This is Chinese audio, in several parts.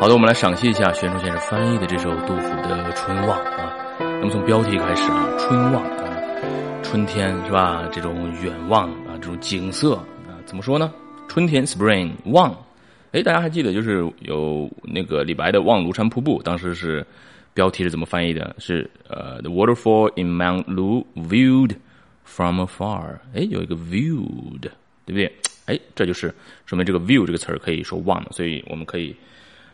好的，我们来赏析一下玄冲先生翻译的这首杜甫的《春望》啊。那么从标题开始啊，春望啊，春天是吧？这种远望啊，这种景色啊，怎么说呢？春天 （spring） 望，哎，大家还记得就是有那个李白的《望庐山瀑布》，当时是标题是怎么翻译的？是呃，the waterfall in Mount Lu viewed from afar。哎，有一个 viewed，对不对？哎，这就是说明这个 view 这个词儿可以说望，所以我们可以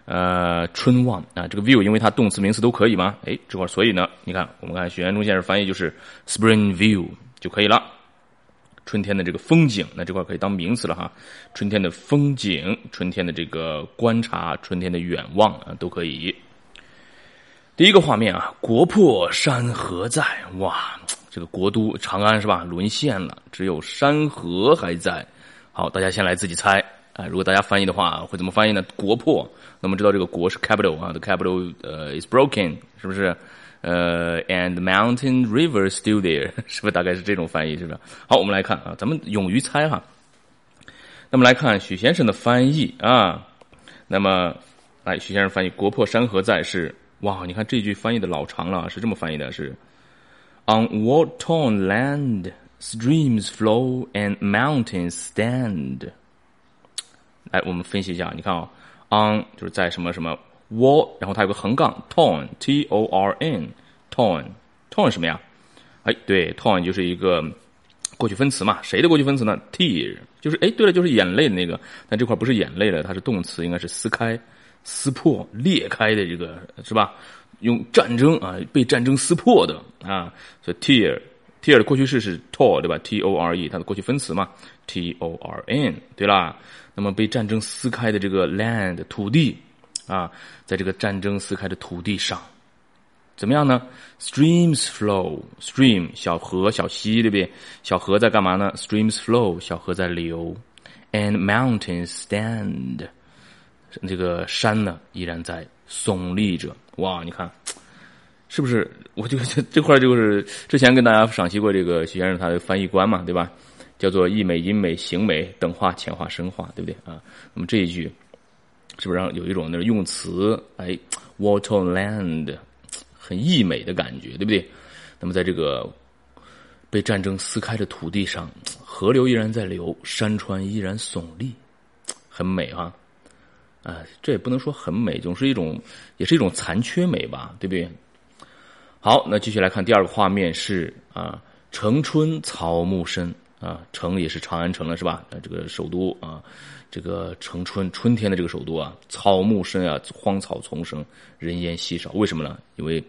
呃春望啊，这个 view 因为它动词名词都可以嘛。哎，这块所以呢，你看我们看许渊中先生翻译就是 spring view 就可以了。春天的这个风景，那这块可以当名词了哈。春天的风景，春天的这个观察，春天的远望啊，都可以。第一个画面啊，国破山河在，哇，这个国都长安是吧？沦陷了，只有山河还在。好，大家先来自己猜啊。如果大家翻译的话，会怎么翻译呢？国破，那么知道这个国是 capital 啊，the capital 呃 is broken，是不是？呃，and mountain river still there，是不是大概是这种翻译？是不是？好，我们来看啊，咱们勇于猜哈。那么来看许先生的翻译啊。那么，来许先生翻译“国破山河在”是哇，你看这句翻译的老长了，是这么翻译的：是 On war torn land, streams flow and mountains stand。来，我们分析一下，你看啊，on 就是在什么什么。wall，然后它有个横杠，torn，t o r n，torn，torn 什么呀？哎，对，torn 就是一个过去分词嘛。谁的过去分词呢？tear，就是哎，对了，就是眼泪的那个。但这块不是眼泪了，它是动词，应该是撕开、撕破、裂开的这个，是吧？用战争啊，被战争撕破的啊，所以 tear，tear 的过去式是 tore，对吧？t o r e，它的过去分词嘛，t o r n，对啦。那么被战争撕开的这个 land，土地。啊，在这个战争撕开的土地上，怎么样呢？Streams flow，stream 小河小溪，对不对？小河在干嘛呢？Streams flow，小河在流，and mountains stand，这个山呢依然在耸立着。哇，你看，是不是？我就这 这块就是之前跟大家赏析过这个徐先生他的翻译官嘛，对吧？叫做意美、音美、形美、等化、浅化、深化，对不对啊？那么这一句。是不是让有一种那种用词？哎，waterland，很溢美的感觉，对不对？那么在这个被战争撕开的土地上，河流依然在流，山川依然耸立，很美哈。啊，这也不能说很美，总是一种，也是一种残缺美吧，对不对？好，那继续来看第二个画面是啊，城春草木深啊，城也是长安城了，是吧？这个首都啊。这个城春春天的这个首都啊，草木深啊，荒草丛生，人烟稀少。为什么呢？因为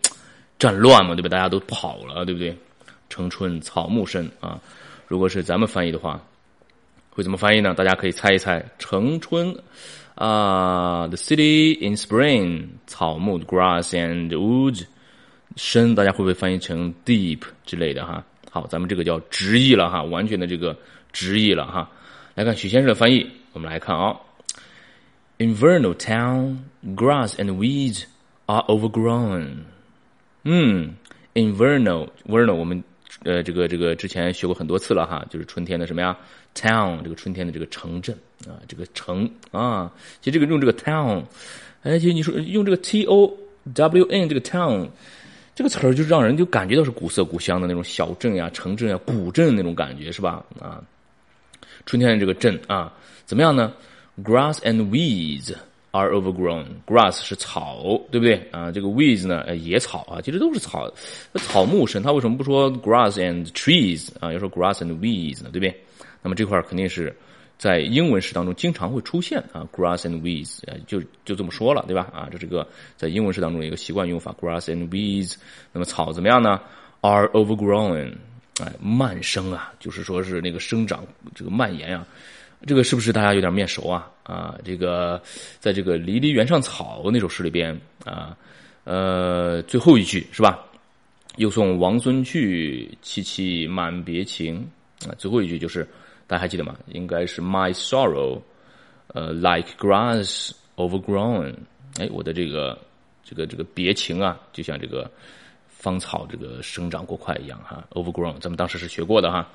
战乱嘛，对吧？大家都跑了，对不对？城春草木深啊。如果是咱们翻译的话，会怎么翻译呢？大家可以猜一猜。城春啊，the city in spring，草木 grass and woods，深，大家会不会翻译成 deep 之类的哈？好，咱们这个叫直译了哈，完全的这个直译了哈。来看许先生的翻译。我们来看啊，Invernal town, grass and weeds are overgrown。嗯，Invernal, vernal，我们呃这个这个之前学过很多次了哈，就是春天的什么呀？Town，这个春天的这个城镇啊，这个城啊，其实这个用这个 town，哎，其实你说用这个 t o w n 这个 town 这个词儿，就让人就感觉到是古色古香的那种小镇呀、城镇呀、古镇那种感觉是吧？啊，春天的这个镇啊。怎么样呢？Grass and weeds are overgrown. Grass 是草，对不对啊？这个 weeds 呢，野草啊，其实都是草，草木神。他为什么不说 grass and trees 啊？要说 grass and weeds 呢？对不对？那么这块肯定是在英文诗当中经常会出现啊，grass and weeds 就就这么说了，对吧？啊，这是个在英文诗当中的一个习惯用法，grass and weeds。那么草怎么样呢？Are overgrown，哎，蔓生啊，就是说是那个生长这个蔓延啊。这个是不是大家有点面熟啊？啊，这个在这个《离离原上草》那首诗里边啊，呃，最后一句是吧？又送王孙去，萋萋满别情啊。最后一句就是大家还记得吗？应该是 My sorrow，呃，like grass overgrown。哎，我的这个这个这个别情啊，就像这个芳草这个生长过快一样哈，overgrown。咱们当时是学过的哈。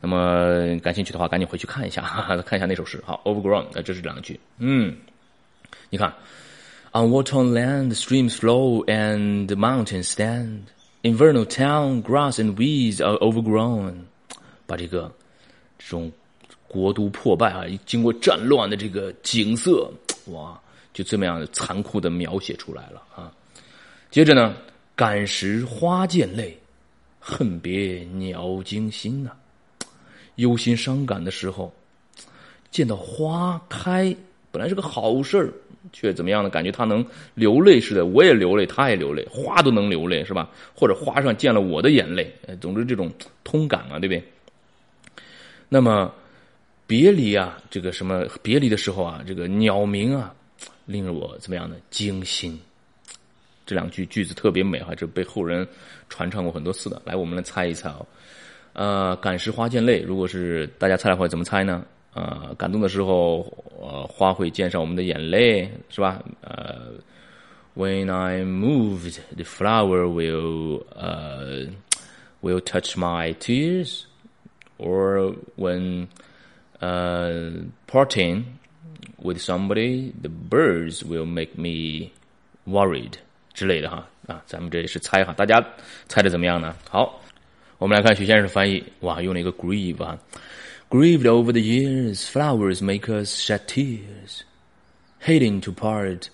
那么感兴趣的话，赶紧回去看一下，哈哈，看一下那首诗。好，overgrown，那这是两句。嗯，你看 On water land, streams flow and mountains stand. Invernal town, grass and weeds are overgrown. 把这个这种国都破败啊，经过战乱的这个景色，哇，就这么样残酷的描写出来了啊。接着呢，感时花溅泪，恨别鸟惊心呐。忧心伤感的时候，见到花开，本来是个好事儿。却怎么样呢？感觉他能流泪似的，我也流泪，他也流泪，花都能流泪，是吧？或者花上溅了我的眼泪，总之这种通感啊，对不对？那么别离啊，这个什么别离的时候啊，这个鸟鸣啊，令我怎么样呢？惊心。这两句句子特别美哈，这被后人传唱过很多次的。来，我们来猜一猜啊。呃，感时花溅泪，如果是大家猜的话，怎么猜呢？啊，感动的时候，呃，花会溅上我们的眼泪，是吧？呃，When I moved, the flower will, uh, will touch my tears, or when, uh, parting with somebody, the birds will make me worried 之类的哈啊，咱们这也是猜哈，大家猜的怎么样呢？好，我们来看许先生的翻译，哇，用了一个 grieve 啊。Grieved over the years, flowers make us shed tears. Hating to part,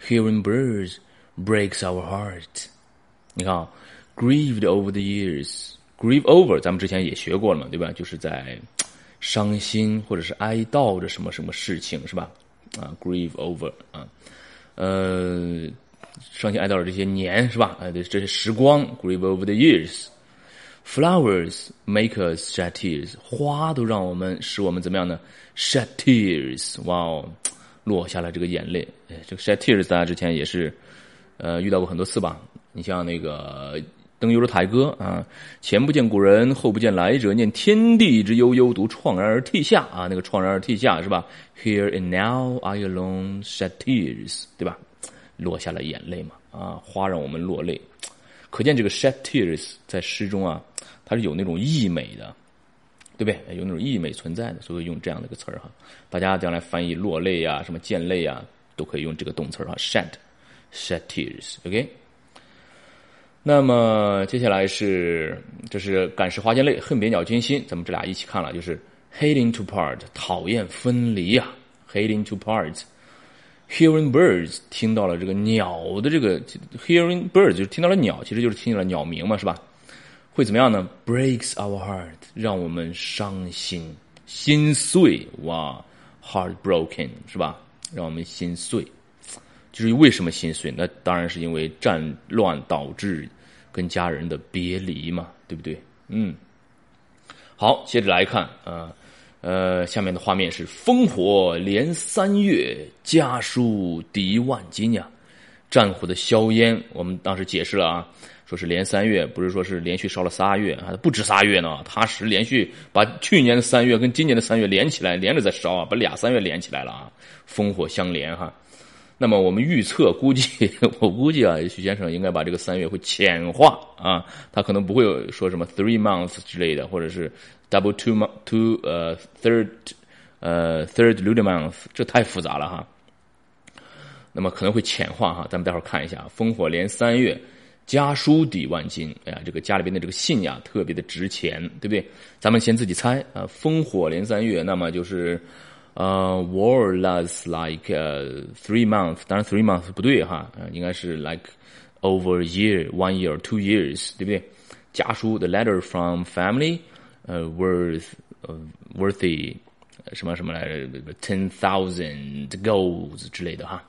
hearing birds breaks our heart. 你看啊，grieved over the years, Grieve over，咱们之前也学过了嘛，对吧？就是在伤心或者是哀悼着什么什么事情，是吧？啊，grieve over 啊，呃，伤心哀悼着这些年，是吧？啊，对，这些时光，grieve over the years。Flowers make us shed tears，花都让我们使我们怎么样呢？Shed tears，哇哦，落下了这个眼泪。哎，这个 shed tears 大家之前也是，呃，遇到过很多次吧？你像那个《登幽的台歌》啊，前不见古人，后不见来者，念天地之悠悠，独怆然而涕下啊，那个怆然而涕下是吧？Here and now I alone shed tears，对吧？落下了眼泪嘛，啊，花让我们落泪。可见这个 shed tears 在诗中啊，它是有那种溢美的，对不对？有那种溢美存在的，所以用这样的一个词儿哈。大家将来翻译落泪啊，什么溅泪啊，都可以用这个动词儿哈，shed shed tears，OK。那么接下来是，这是感时花溅泪，恨别鸟惊心，咱们这俩一起看了，就是 hating to part，讨厌分离呀，hating to part。Hearing birds，听到了这个鸟的这个 hearing birds 就是听到了鸟，其实就是听到了鸟鸣嘛，是吧？会怎么样呢？Breaks our heart，让我们伤心、心碎。哇，heartbroken 是吧？让我们心碎。就是为什么心碎？那当然是因为战乱导致跟家人的别离嘛，对不对？嗯。好，接着来看啊。呃，下面的画面是烽火连三月，家书抵万金呀。战火的硝烟，我们当时解释了啊，说是连三月，不是说是连续烧了仨月啊，不止仨月呢，他是连续把去年的三月跟今年的三月连起来，连着在烧啊，把俩三月连起来了啊，烽火相连哈。那么我们预测估计，我估计啊，许先生应该把这个三月会浅化啊，他可能不会说什么 three months 之类的，或者是。Double two month two 呃 third 呃 third lunar month 这太复杂了哈，那么可能会浅化哈，咱们待会儿看一下，烽火连三月，家书抵万金，哎呀，这个家里边的这个信呀特别的值钱，对不对？咱们先自己猜啊，烽火连三月，那么就是 呃 war lasts like three months，当然 three months 不对哈，应该是 like over a year one year two years，对不对？家书 the letter from family。呃，worth，呃，worthy，什么什么来着？ten thousand goals 之类的哈。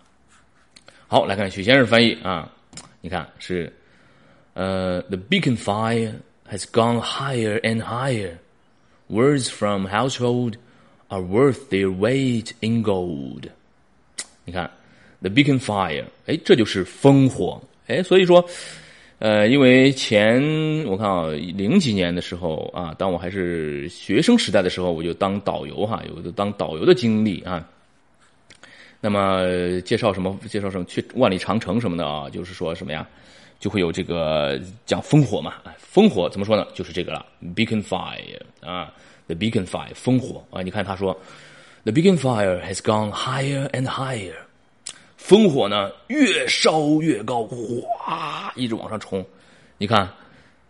好，来看许先生翻译啊，你看是，呃，the beacon fire has gone higher and higher. Words from household are worth their weight in gold. 你看，the beacon fire，哎，这就是烽火，哎，所以说。呃，因为前我看啊，零几年的时候啊，当我还是学生时代的时候，我就当导游哈，有的当导游的经历啊。那么介绍什么？介绍什么？去万里长城什么的啊？就是说什么呀？就会有这个讲烽火嘛？烽火怎么说呢？就是这个了，beacon fire 啊，the beacon fire，烽火啊。你看他说，the beacon fire has gone higher and higher。烽火呢越烧越高，哗，一直往上冲。你看，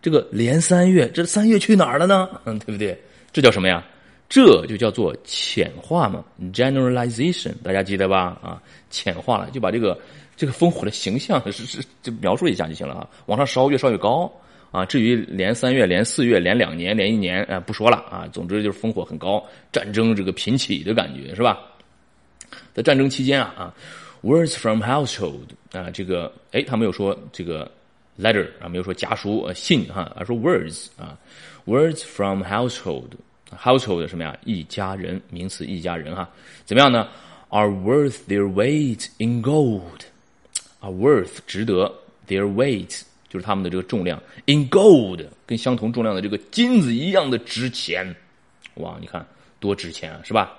这个连三月，这三月去哪儿了呢？嗯，对不对？这叫什么呀？这就叫做浅化嘛，generalization，大家记得吧？啊，浅化了，就把这个这个烽火的形象是是就描述一下就行了啊。往上烧，越烧越高啊。至于连三月、连四月、连两年、连一年，呃，不说了啊。总之就是烽火很高，战争这个频起的感觉是吧？在战争期间啊啊，words from household 啊，这个哎，他没有说这个 letter 啊，没有说家书呃信哈，而说 words 啊，words from household。household 什么呀？一家人，名词一家人哈，怎么样呢？Are worth their weight in gold，啊，worth 值得，their weight 就是他们的这个重量，in gold 跟相同重量的这个金子一样的值钱，哇，你看多值钱啊，是吧？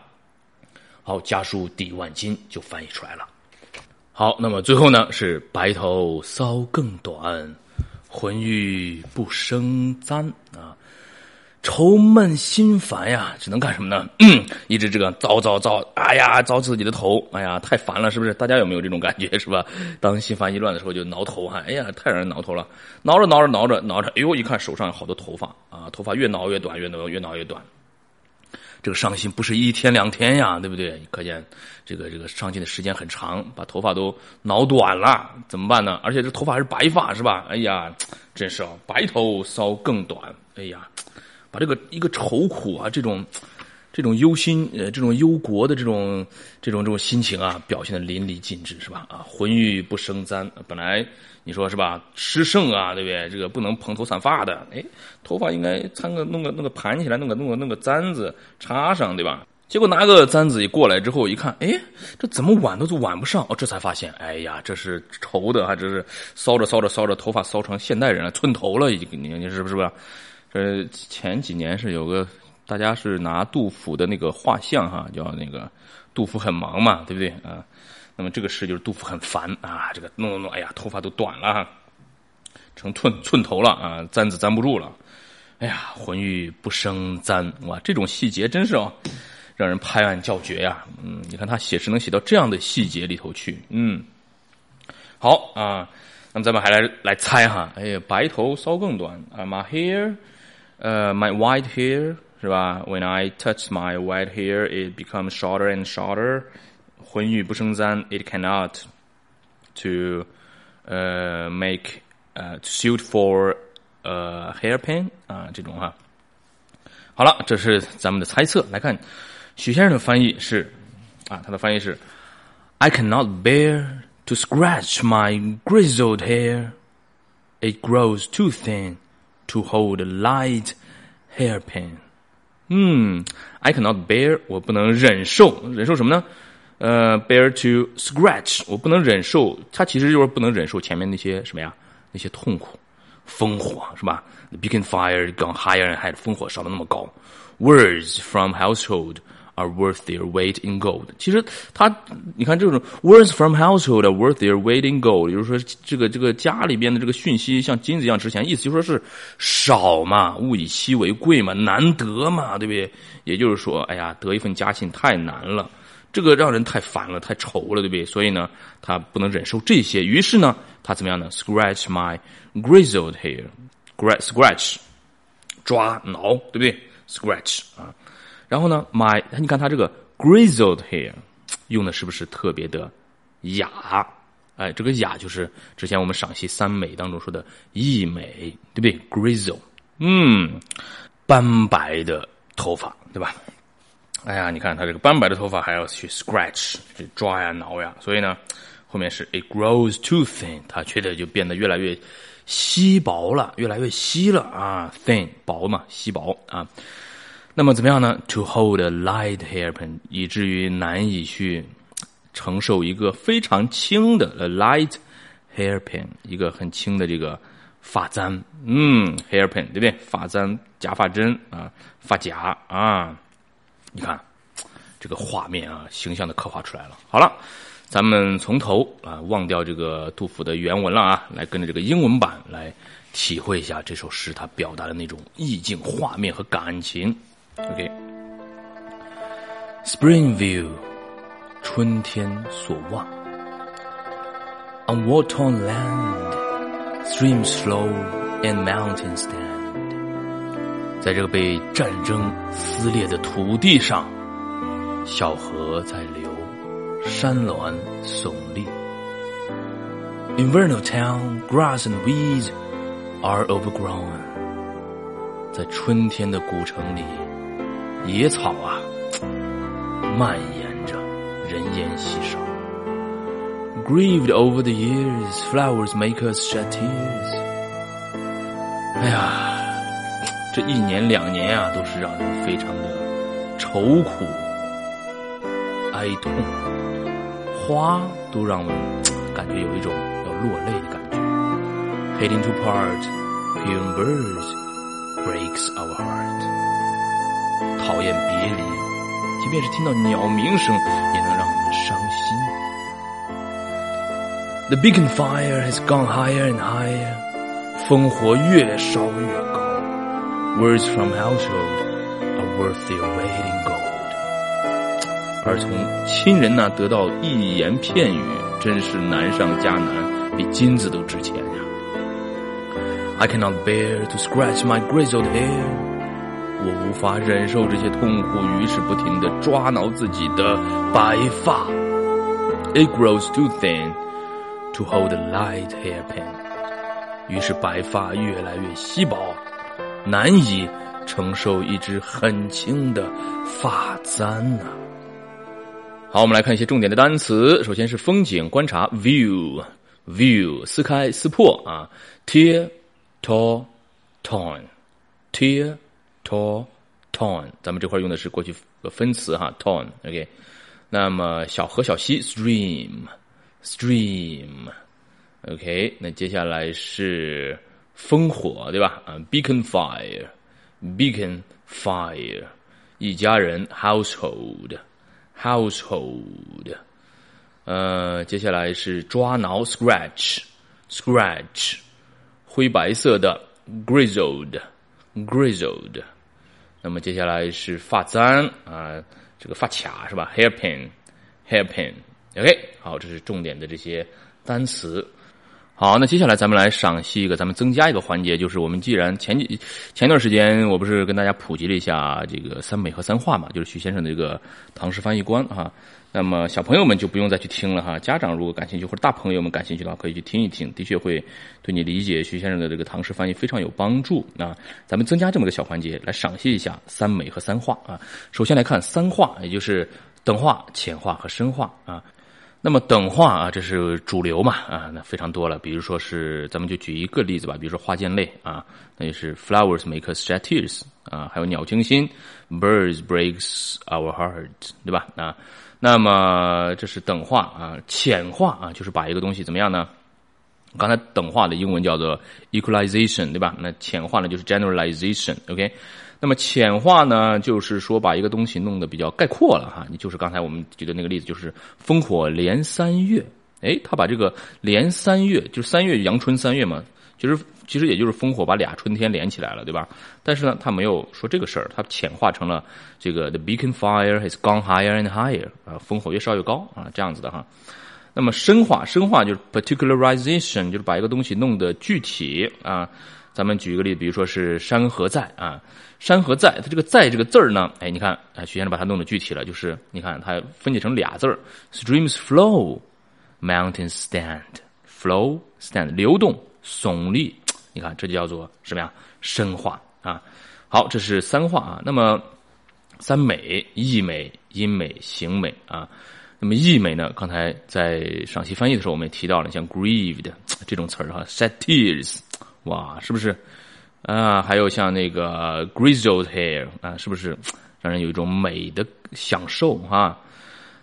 好，家书抵万金就翻译出来了。好，那么最后呢是白头搔更短，浑欲不胜簪啊。愁闷心烦呀，只能干什么呢？一直这个糟糟糟，哎呀，糟自己的头，哎呀，太烦了，是不是？大家有没有这种感觉，是吧？当心烦意乱的时候，就挠头哈，哎呀，太让人挠头了，挠着挠着挠着挠着，哎呦，一看手上有好多头发啊，头发越挠越短，越挠越挠越短，这个伤心不是一天两天呀，对不对？可见这个这个伤心的时间很长，把头发都挠短了，怎么办呢？而且这头发还是白发，是吧？哎呀，真是啊，白头搔更短，哎呀。把这个一个愁苦啊，这种这种忧心呃，这种忧国的这种这种这种心情啊，表现的淋漓尽致，是吧？啊，浑欲不生簪，本来你说是吧？吃圣啊，对不对？这个不能蓬头散发的，哎，头发应该参个弄个弄个盘起来，弄个弄个弄个簪子插上，对吧？结果拿个簪子一过来之后，一看，哎，这怎么挽都挽不上哦，这才发现，哎呀，这是愁的，还这是搔着搔着搔着，头发搔成现代人了，寸头了，已经，你你是不是不是？呃，前几年是有个，大家是拿杜甫的那个画像哈，叫那个杜甫很忙嘛，对不对啊？那么这个诗就是杜甫很烦啊，这个弄弄弄，哎呀，头发都短了，成寸寸头了啊，簪子簪不住了，哎呀，浑欲不生簪，哇，这种细节真是哦，让人拍案叫绝呀。嗯，你看他写诗能写到这样的细节里头去，嗯，好啊，那么咱们还来来猜哈，哎呀，白头搔更短啊，my hair。呃，my white hair 是吧？When I touch my white hair, it becomes shorter and shorter. 浑欲不生簪，it cannot to 呃 make 呃 suit for 呃 hairpin 啊这种哈。好了，这是咱们的猜测。来看许先生的翻译是啊，他的翻译是：I cannot bear to scratch my grizzled hair. It grows too thin to hold a light hairpin。嗯，I cannot bear，我不能忍受，忍受什么呢？呃，bear to scratch，我不能忍受，它其实就是不能忍受前面那些什么呀？那些痛苦，烽火是吧？Begin fire gone higher and higher，烽火烧的那么高。Words from household。 are worth their weight in gold。其实他，你看这种 words from household are worth their weight in gold，也就是说，这个这个家里边的这个讯息像金子一样值钱，意思就说是少嘛，物以稀为贵嘛，难得嘛，对不对？也就是说，哎呀，得一份家信太难了，这个让人太烦了，太愁了，对不对？所以呢，他不能忍受这些，于是呢，他怎么样呢？Scratch my grizzled hair，scratch，抓挠，对不对？Scratch 啊。然后呢，my，你看它这个 grizzled hair，用的是不是特别的雅？哎，这个雅就是之前我们赏析三美当中说的一美，对不对？grizzle，嗯，斑白的头发，对吧？哎呀，你看它这个斑白的头发还要去 scratch，去抓呀挠呀，所以呢，后面是 it grows too thin，它觉得就变得越来越稀薄了，越来越稀了啊，thin 薄嘛，稀薄啊。那么怎么样呢？To hold a light hairpin，以至于难以去承受一个非常轻的 a light hairpin，一个很轻的这个发簪。嗯，hairpin 对不对？发簪、假发针啊，发夹啊。你看这个画面啊，形象的刻画出来了。好了，咱们从头啊，忘掉这个杜甫的原文了啊，来跟着这个英文版来体会一下这首诗它表达的那种意境、画面和感情。OK，Spring View，春天所望。 On war-torn land, streams flow and mountains stand。在这个被战争撕裂的土地上，小河在流，山峦耸立。In vernal town, grass and weeds are overgrown。在春天的古城里， 野草啊，蔓延着，人烟稀少。Grieved over the years, flowers make us shed tears。哎呀，这一年两年啊，都是让人非常的愁苦、哀痛，花都让我感觉有一种要落泪的感觉。Hating to part, hearing birds breaks our heart。讨厌别离，即便是听到鸟鸣声，也能让我们伤心。The beacon fire has gone higher and higher，烽火越烧越高。Words from household are worth their weight in gold。而从亲人那得到一言片语，真是难上加难，比金子都值钱呀。I cannot bear to scratch my grizzled hair。 我无法忍受这些痛苦，于是不停地抓挠自己的白发。It grows too thin to hold a light hairpin。于是白发越来越稀薄，难以承受一只很轻的发簪呐、好，我们来看一些重点的单词。首先是风景观察，view，view，撕开撕破啊，tear，tall，tone，tear。tall, torn, tear, tall, torn。咱们这块用的是过去分词哈，torn。OK，那么小河小溪，stream, stream。OK，那接下来是烽火，对吧？啊，beacon fire, beacon fire。一家人，household, household。呃，接下来是抓挠，scratch, scratch。灰白色的 grizzled grizzled， 那么接下来是发簪啊，这个发卡是吧？hairpin hairpin OK，好，这是重点的这些单词。好，那接下来咱们来赏析一个，咱们增加一个环节，就是我们既然前几前段时间我不是跟大家普及了一下这个三美和三化嘛，就是徐先生的这个唐诗翻译官啊。那么小朋友们就不用再去听了哈，家长如果感兴趣或者大朋友们感兴趣的话，可以去听一听，的确会对你理解徐先生的这个唐诗翻译非常有帮助。啊咱们增加这么个小环节来赏析一下三美和三画啊。首先来看三画，也就是等画、浅画和深画啊。那么等化啊，这是主流嘛啊，那非常多了。比如说是，咱们就举一个例子吧，比如说花间类啊，那就是 flowers make us shed tears 啊，还有鸟惊心，birds breaks our heart，对吧？啊。那么这是等化啊，浅化啊，就是把一个东西怎么样呢？刚才等化的英文叫做 equalization，对吧？那浅化呢就是 generalization，OK？那么浅化呢，就是说把一个东西弄得比较概括了哈。你就是刚才我们举的那个例子，就是烽火连三月，哎，他把这个连三月，就是三月阳春三月嘛，其实其实也就是烽火把俩春天连起来了，对吧？但是呢，他没有说这个事儿，他浅化成了这个 the beacon fire has gone higher and higher 啊，烽火越烧越高啊，这样子的哈。那么深化，深化就是 particularization，就是把一个东西弄得具体啊。咱们举一个例子，比如说是山河在啊，山河在，它这个在这个字儿呢，哎，你看，哎，徐先生把它弄得具体了，就是你看它分解成俩字儿，streams flow，mountains stand，flow stand 流动耸立，你看这就叫做什么呀？深化啊。好，这是三化啊。那么三美，意美、音美、形美啊。那么意美呢？刚才在赏析翻译的时候，我们也提到了，像 grieved 这种词儿哈，shed tears。哇，是不是啊？还有像那个 grizzled hair 啊，是不是让人有一种美的享受哈？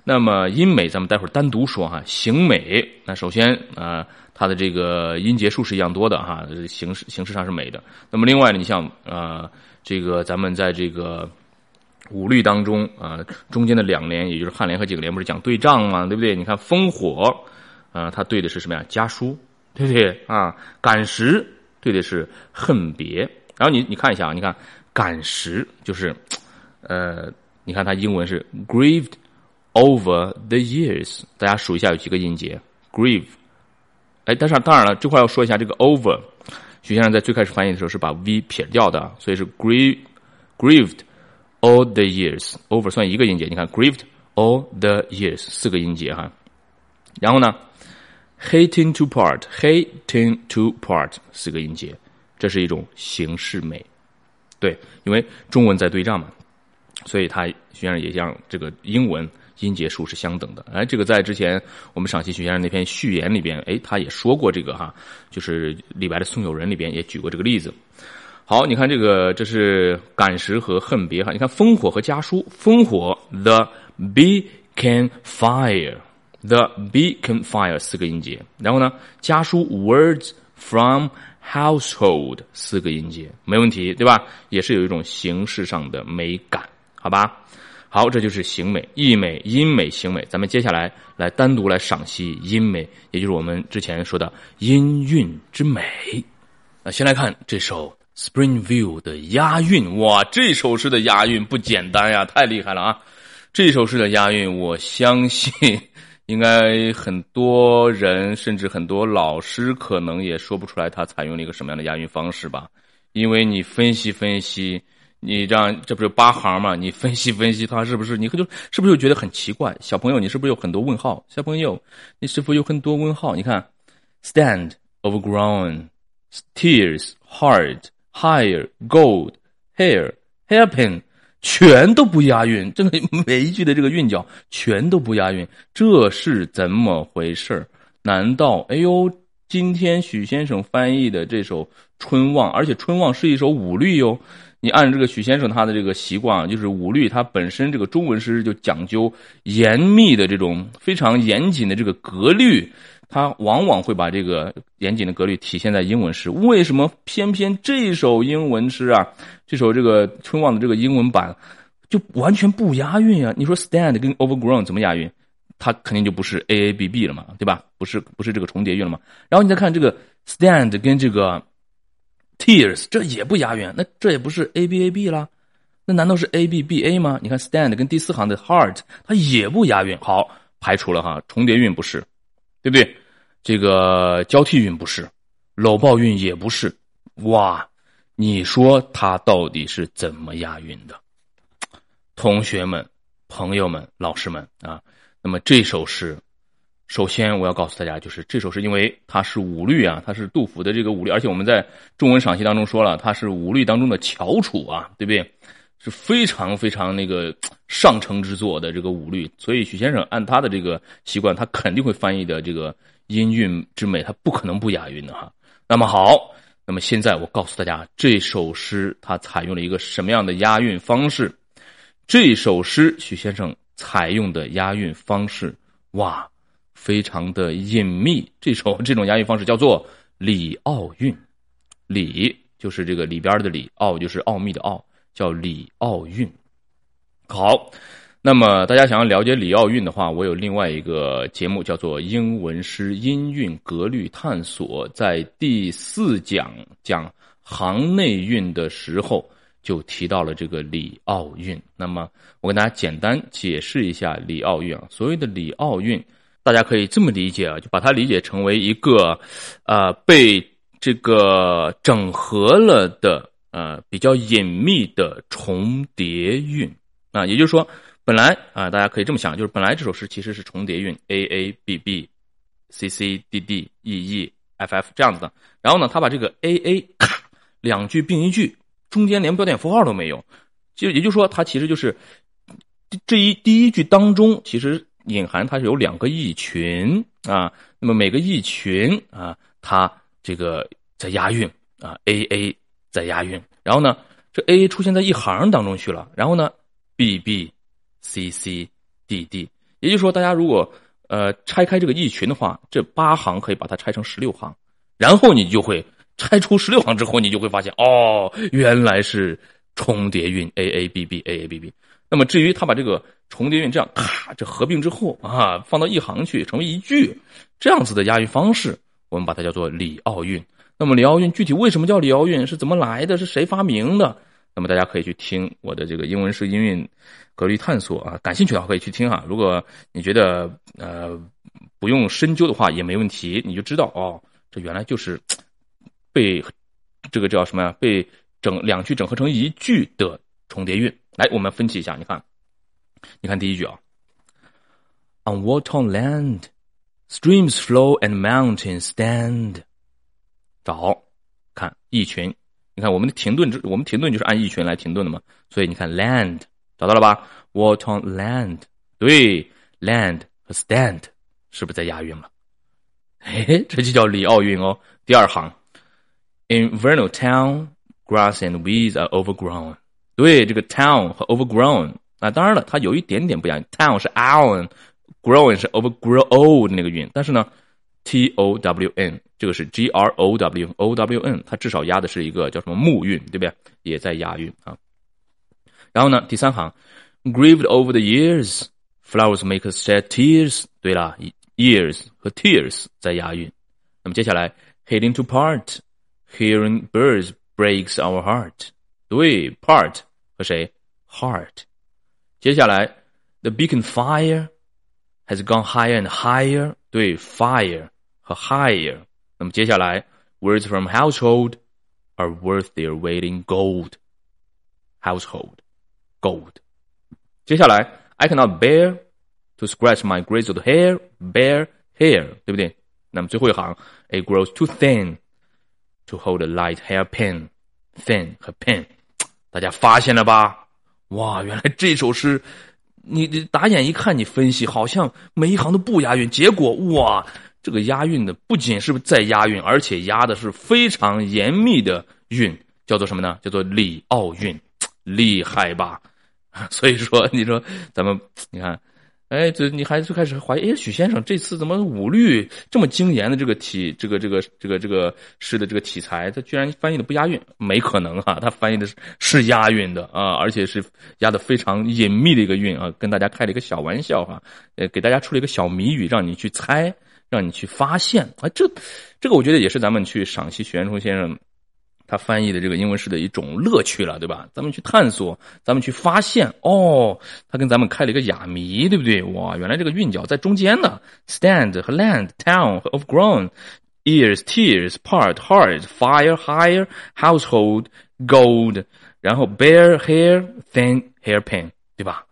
那么音美，咱们待会儿单独说哈。形美，那首先啊，它的这个音节数是一样多的哈，形式形式上是美的。那么另外呢，你像啊，这个咱们在这个五律当中啊，中间的两联，也就是颔联和颈联，不是讲对仗吗？对不对？你看烽火啊，它对的是什么呀？家书，对不对啊？感时。对的是恨别，然后你你看一下啊，你看感时就是，呃，你看它英文是 grieved over the years，大家数一下有几个音节，grieve 哎，但是当然了，这块要说一下这个 over，徐先生在最开始翻译的时候是把 v 撇掉的，所以是 grieve grieved all the years over 算一个音节，你看 grieved all the years 四个音节哈，然后呢，hating to part hating to part 四个音节，这是一种形式美，对，因为中文在对仗嘛，所以它实际上也像这个英文。音节数是相等的，哎，这个在之前我们赏析徐先生那篇序言里边，哎，他也说过这个哈，就是李白的《送友人》里边也举过这个例子。好，你看这个，这是感时和恨别哈，你看烽火和家书，烽火 the beacon fire，the beacon fire 四个音节，然后呢，家书 words from household 四个音节，没问题，对吧？也是有一种形式上的美感，好吧？好，这就是形美、意美、音美、形美。咱们接下来来单独来赏析音美，也就是我们之前说的音韵之美。那先来看这首《Spring View》的押韵，哇，这首诗的押韵不简单呀，太厉害了啊！这首诗的押韵，我相信应该很多人，甚至很多老师可能也说不出来它采用了一个什么样的押韵方式吧，因为你分析分析。你这样，这不是八行吗？你分析分析，他是不是？你就是不是就觉得很奇怪？小朋友，你是不是有很多问号？小朋友，你是否有很多问号？你看，stand, overgrown, tears, hard, higher, gold, hair, hairpin，全都不押韵。这个 每一句的这个韵脚全都不押韵，这是怎么回事难道，哎呦，今天许先生翻译的这首《春望》，而且《春望》是一首五律哟。你按这个许先生他的这个习惯，就是五律，它本身这个中文诗就讲究严密的这种非常严谨的这个格律，它往往会把这个严谨的格律体现在英文诗。为什么偏偏这首英文诗啊，这首这个春望的这个英文版就完全不押韵啊？你说 stand 跟 overgrown 怎么押韵？它肯定就不是 a a b b 了嘛，对吧？不是不是这个重叠韵了嘛？然后你再看这个 stand 跟这个。Tears，这也不押韵，那这也不是 A B A B 啦，那难道是 A B B A 吗？你看 stand 跟第四行的 heart，它也不押韵，好，排除了哈，重叠韵不是，对不对？这个交替韵不是，搂抱韵也不是，哇，你说他到底是怎么押韵的？同学们、朋友们、老师们啊，那么这首诗。首先，我要告诉大家，就是这首诗，因为它是五律啊，它是杜甫的这个五律，而且我们在中文赏析当中说了，它是五律当中的翘楚啊，对不对？是非常非常那个上乘之作的这个五律，所以许先生按他的这个习惯，他肯定会翻译的这个音韵之美，他不可能不押韵的哈。那么好，那么现在我告诉大家，这首诗它采用了一个什么样的押韵方式？这首诗许先生采用的押韵方式，哇！非常的隐秘，这首这种押韵方式叫做里奥韵，里就是这个里边的里，奥就是奥秘的奥，叫里奥韵。好，那么大家想要了解里奥韵的话，我有另外一个节目叫做《英文诗音韵格律探索》，在第四讲讲行内韵的时候就提到了这个里奥韵。那么我跟大家简单解释一下里奥韵啊，所谓的里奥韵。大家可以这么理解啊，就把它理解成为一个，呃，被这个整合了的，呃，比较隐秘的重叠韵啊。也就是说，本来啊，大家可以这么想，就是本来这首诗其实是重叠韵 a a b b c c d d e e f f 这样子的。然后呢，他把这个 a a 两句并一句，中间连标点符号都没有，就也就是说，它其实就是这一第一句当中其实。隐含它是有两个意群啊，那么每个意群啊，它这个在押韵啊，a a 在押韵，然后呢，这 a a 出现在一行当中去了，然后呢，b b c c d d，也就是说，大家如果呃拆开这个意群的话，这八行可以把它拆成十六行，然后你就会拆出十六行之后，你就会发现哦，原来是重叠韵 a a b b a a b b。那么至于他把这个重叠韵这样咔这合并之后啊，放到一行去成为一句，这样子的押韵方式，我们把它叫做李奥运。那么李奥运具体为什么叫李奥运，是怎么来的，是谁发明的？那么大家可以去听我的这个英文式音韵格律探索啊，感兴趣的话可以去听哈。如果你觉得呃不用深究的话也没问题，你就知道哦，这原来就是被这个叫什么呀？被整两句整合成一句的重叠韵。来，我们分析一下，你看，你看第一句啊，On water land, streams flow and mountains stand。找，看一群，你看我们的停顿，我们停顿就是按意群来停顿的嘛，所以你看 land 找到了吧？water land，对，land 和 stand 是不是在押韵了？嘿，这就叫里奥运哦。第二行，In Vernal Town, grass and weeds are overgrown。对，这个 town 和 overgrown 啊，当然了，它有一点点不一样。town 是 own，grown 是 overgrow 的那个韵，但是呢 ，t o w n 这个是 g r o w o w n，它至少押的是一个叫什么木韵，对不对？也在押韵啊。然后呢，第三行，grieved over the years，flowers make us shed tears。对了，years 和 tears 在押韵。那么接下来，heading to part，hearing birds breaks our heart。对，part 和谁？heart。接下来，the beacon fire has gone higher and higher。对，fire 和 higher。那么接下来，words from household are worth their weight in gold。household gold。接下来，I cannot bear to scratch my grizzled hair。bear hair，对不对？那么最后一行，it grows too thin to hold a light hairpin。thin 和 pin。大家发现了吧？哇，原来这首诗，你你打眼一看，你分析好像每一行都不押韵，结果哇， 这个押韵的不仅是在押韵，而且押的是非常严密的韵，叫做什么呢？叫做里奥韵，厉害吧？所以说，你说咱们你看。哎，这你还最开始怀疑，哎，许先生这次怎么五律这么精严的这个题，这个这个这个这个诗的这个题材，他居然翻译的不押韵？没可能哈，他翻译的是是押韵的啊，而且是押的非常隐秘的一个韵啊，跟大家开了一个小玩笑哈，呃，给大家出了一个小谜语，让你去猜，让你去发现啊，这这个我觉得也是咱们去赏析许渊冲先生。他翻译的这个英文诗的一种乐趣了，对吧？咱们去探索，咱们去发现，哦，他跟咱们开了一个哑谜，对不对？哇，原来这个韵脚在中间呢。Stand 和 land，town 和 of grown ears tears part heart fire higher household gold 然后 bear hair，thin hairpin，对吧？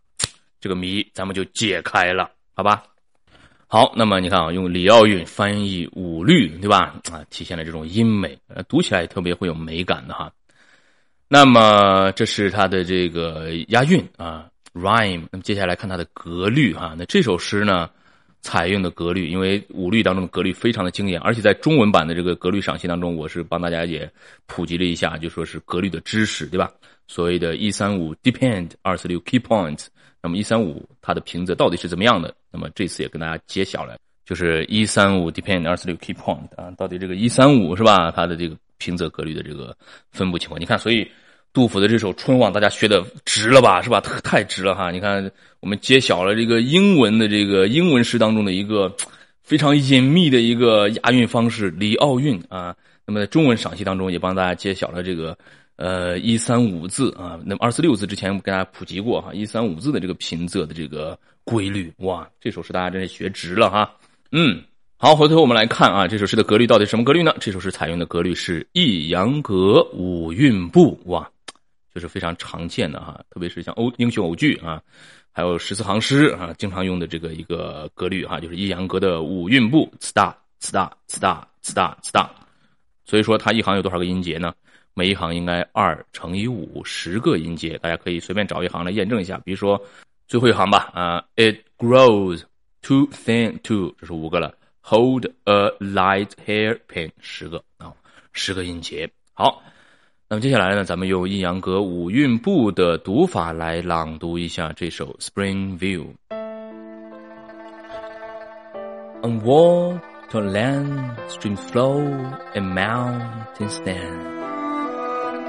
这个谜咱们就解开了，好吧？好，那么你看啊，用李奥运翻译五律，对吧？啊，体现了这种音美，读起来特别会有美感的哈。那么这是它的这个押韵啊，rhyme。那么接下来看它的格律哈。那这首诗呢，采用的格律，因为五律当中的格律非常的惊艳，而且在中文版的这个格律赏析当中，我是帮大家也普及了一下，就说是格律的知识，对吧？所谓的一三五 depend 二四六 key points。那么一三五它的平仄到底是怎么样的？那么这次也跟大家揭晓了，就是一三五 depend 二四六 key point 啊，到底这个一三五是吧？它的这个平仄格律的这个分布情况，你看，所以杜甫的这首《春望》大家学的值了吧？是吧？太值了哈！你看，我们揭晓了这个英文的这个英文诗当中的一个非常隐秘的一个押韵方式——离奥运啊。那么在中文赏析当中，也帮大家揭晓了这个。呃，一三五字啊，那么二四六字之前我们跟大家普及过哈，一三五字的这个平仄的这个规律，哇，这首诗大家真是学值了哈。嗯，好，回头我们来看啊，这首诗的格律到底什么格律呢？这首诗采用的格律是抑扬格五韵部，哇，就是非常常见的哈，特别是像欧英雄偶句啊，还有十四行诗啊，经常用的这个一个格律哈，就是抑扬格的五韵部，呲大呲大呲大呲大呲大，所以说它一行有多少个音节呢？每一行应该二乘以五，十个音节，大家可以随便找一行来验证一下。比如说最后一行吧，啊，It grows too thin too，这是五个了。Hold a light hairpin，十个啊，十个音节。好，那么接下来呢，咱们用阴阳格五韵部的读法来朗读一下这首《Spring View》。On water, land, stream flow, and mountains stand.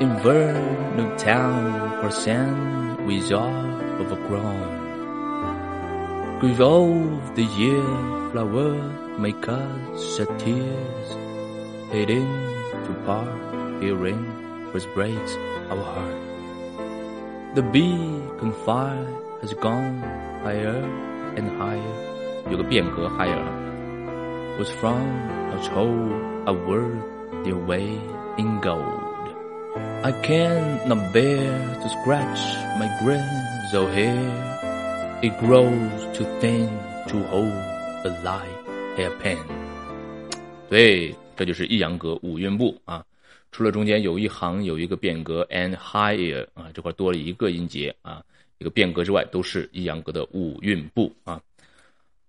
In Vernon town for sand we are overgrown. Grieve of the year flower make us shed tears. Heading to part hearing first breaks our heart. The beacon fire has gone higher and higher. 有个变格 higher was from a told a worth their weight in gold. I cannot bear to scratch my grizzled hair. It grows too thin to hold a light hairpin. 对，这就是抑扬格五韵部啊。除了中间有一行有一个变格 and higher 啊，这块多了一个音节啊，一个变格之外都是抑扬格的五韵部啊。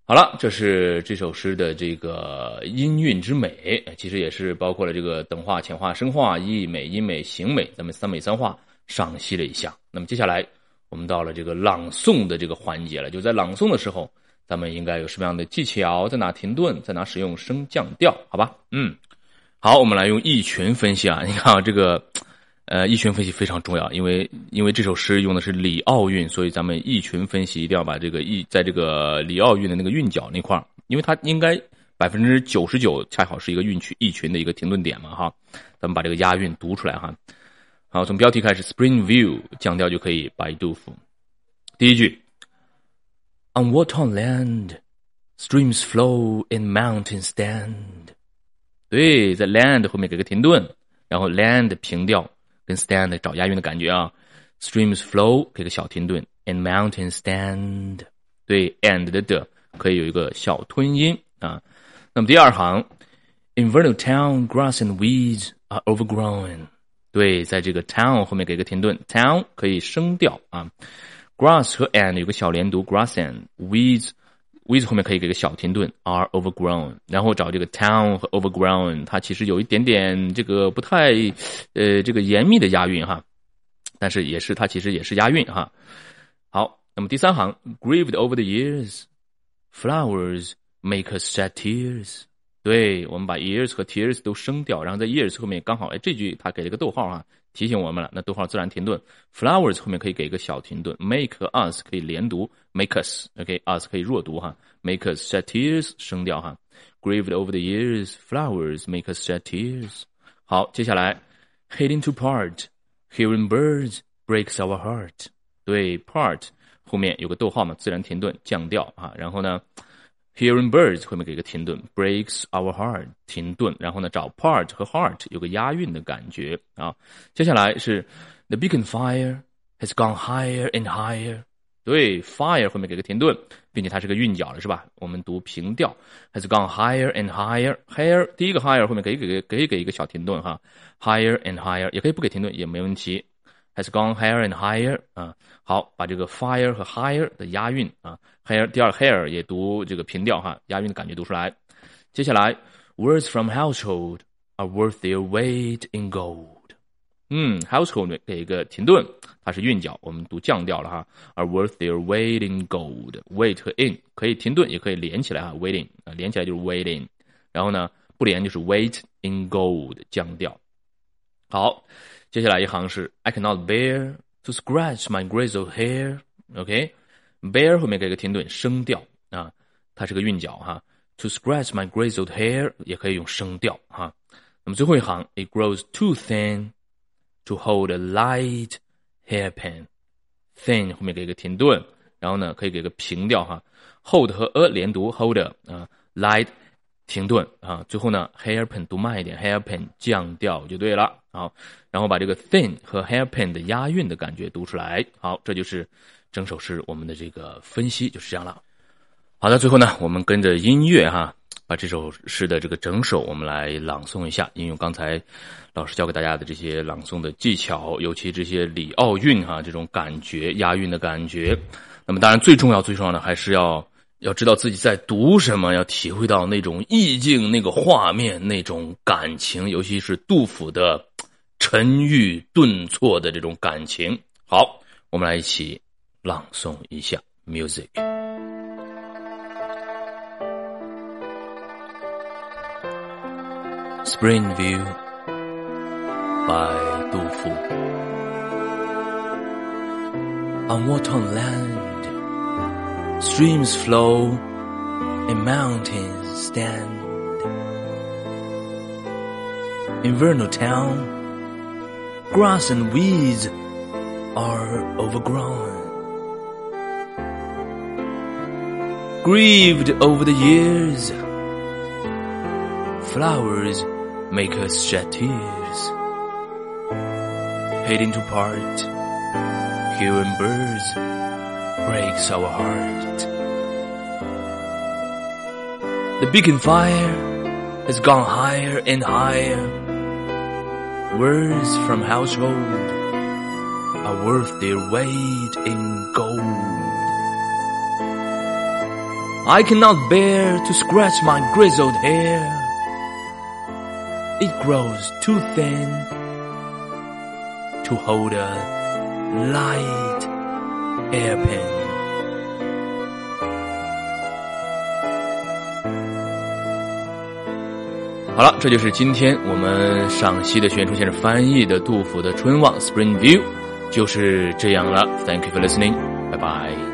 好了，这是这首诗的这个音韵之美，其实也是包括了这个等化、浅化、深化、意美、音美、形美，咱们三美三化赏析了一下。那么接下来我们到了这个朗诵的这个环节了，就在朗诵的时候，咱们应该有什么样的技巧，在哪停顿，在哪使用升降调？好吧，嗯。好，我们来用意群分析啊！你看啊，这个，呃，意群分析非常重要，因为因为这首诗用的是里奥韵，所以咱们意群分析一定要把这个意在这个里奥韵的那个韵脚那块儿，因为它应该百分之九十九恰好是一个韵曲意群的一个停顿点嘛，哈，咱们把这个押韵读出来哈。好，从标题开始，Spring View 降调就可以白杜甫。第一句，On what on land streams flow in mountain stand。对，在 land 后面给个停顿，然后 land 平调，跟 stand 找押韵的感觉啊。Streams flow 给个小停顿，and mountains stand。对，and 的的可以有一个小吞音啊。那么第二行，In Vernal Town, grass and weeds are overgrown。对，在这个 town 后面给个停顿，town 可以升调啊。Grass 和 and 有个小连读，grass and weeds。 With 后面可以给个小停顿，are overgrown，然后找这个 town 和 overgrown，它其实有一点点这个不太，呃，这个严密的押韵哈，但是也是它其实也是押韵哈。好，那么第三行，grieved over the years，flowers make us shed tears。对，我们把 years 和 tears 都升调，然后在 years 后面刚好，哎，这句它给了个逗号啊。提醒我们了，那逗号自然停顿。Flowers 后面可以给一个小停顿。Make 和 us 可以连读，make us，OK，us 可以弱读哈。Make us shed tears 升调哈。Grieved over the years, flowers make us shed tears。好，接下来，hating to part, hearing birds breaks our heart。对，part 后面有个逗号嘛，自然停顿降调啊。然后呢？Hearing birds 后面给个停顿，breaks our heart 停顿，然后呢找 part 和 heart 有个押韵的感觉啊。接下来是 the beacon fire has gone higher and higher，对，fire 后面给个停顿，并且它是个韵脚了，是吧？我们读平调，has gone higher and higher，higher 第一个 higher 后面可以给可以给一个小停顿哈，higher and higher 也可以不给停顿也没问题。Has gone higher and higher 啊，好，把这个 fire 和 higher 的押韵啊，hair 第二 hair 也读这个平调哈，押韵的感觉读出来。接下来，words from household are worth their weight in gold。嗯，household 给一个停顿，它是韵脚，我们读降调了哈，are worth their weight in gold。weight 和 in 可以停顿，也可以连起来哈，waiting 啊，连起来就是 waiting，然后呢不连就是 weight in gold 降调。好。接下来一行是 I cannot bear to scratch my grizzled hair。OK，bear 后面给个停顿，升调啊，它是个韵脚哈。To scratch my grizzled hair 也可以用升调哈。那么最后一行，It grows too thin to hold a light hairpin。thin 后面给个停顿，然后呢可以给个平调哈。hold 和 a 连读，hold 啊，light 停顿啊。最后呢，hairpin 读慢一点，hairpin 降调就对了。好，然后把这个 thin 和 hairpin 的押韵的感觉读出来。好，这就是整首诗我们的这个分析就是这样了。好的，最后呢，我们跟着音乐哈，把这首诗的这个整首我们来朗诵一下，应用刚才老师教给大家的这些朗诵的技巧，尤其这些里奥韵哈，这种感觉押韵的感觉。那么当然最重要最重要的还是要要知道自己在读什么，要体会到那种意境、那个画面、那种感情，尤其是杜甫的。沉郁顿挫的这种感情，好，我们来一起朗诵一下，music。Spring View by 杜甫。On Wotan land, streams flow and mountains stand. In Vernal town grass and weeds are overgrown. Grieved over the years, flowers make us shed tears. Hating to part, hearing birds breaks our heart. The beacon fire has gone higher and higher. Words from household are worth their weight in gold. I cannot bear to scratch my grizzled hair. It grows too thin to hold a light hairpin. 好了，这就是今天我们赏析的学员出现着翻译的杜甫的《春望》（Spring View），就是这样了。Thank you for listening，拜拜。